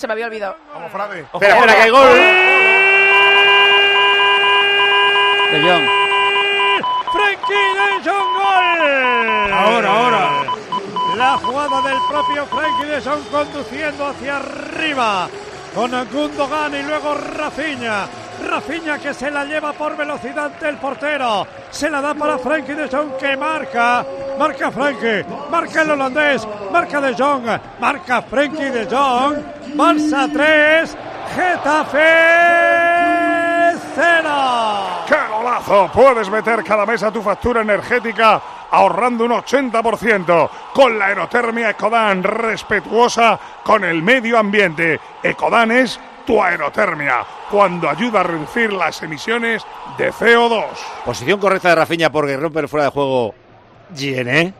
Se me había olvidado. Vamos, Frade. Espera, espera, que hay gol. De Jong. Frenkie de Jong, gol. Ahora, ahora. La jugada del propio Frenkie de Jong conduciendo hacia arriba con Gundogan y luego Rafinha. Rafinha que se la lleva por velocidad del portero. Se la da para Frenkie de Jong que marca. Marca Frenkie. Marca el holandés. Marca de Jong. Marca Frenkie de Jong. Barça 3. Getafe 0. ¡Qué golazo! Puedes meter cada mes a tu factura energética ahorrando un 80% con la aerotermia Ecodan, respetuosa con el medio ambiente. Ecodan es tu aerotermia, cuando ayuda a reducir las emisiones de CO2. Posición correcta de Rafinha porque rompe el fuera de juego Giené.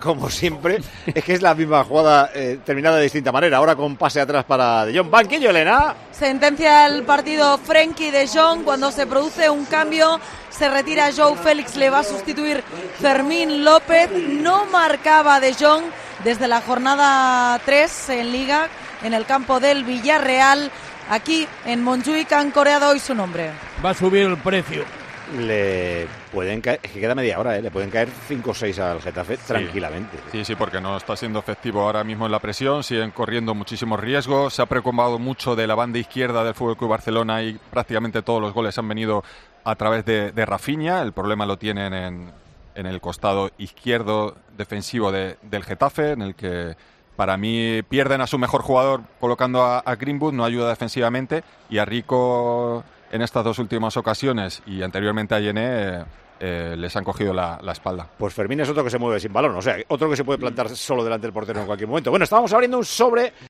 Como siempre, es que es la misma jugada eh, terminada de distinta manera. Ahora con pase atrás para De Jong. Banquillo, Elena. Sentencia el partido Frenkie de Jong. Cuando se produce un cambio, se retira Joe Félix. Le va a sustituir Fermín López. No marcaba de Jong desde la jornada 3 en Liga, en el campo del Villarreal. Aquí en Montjuic han coreado hoy su nombre. Va a subir el precio. Le pueden caer, es que queda media hora, ¿eh? le pueden caer 5 o 6 al Getafe tranquilamente. Sí, sí, porque no está siendo efectivo ahora mismo en la presión, siguen corriendo muchísimos riesgos, se ha preocupado mucho de la banda izquierda del Fútbol Club Barcelona y prácticamente todos los goles han venido a través de, de Rafinha, el problema lo tienen en, en el costado izquierdo defensivo de- del Getafe, en el que para mí pierden a su mejor jugador colocando a, a Greenwood, no ayuda defensivamente, y a Rico en estas dos últimas ocasiones y anteriormente a Yené eh, eh, les han cogido la, la espalda. Pues Fermín es otro que se mueve sin balón, o sea, otro que se puede plantar solo delante del portero en cualquier momento. Bueno, estábamos abriendo un sobre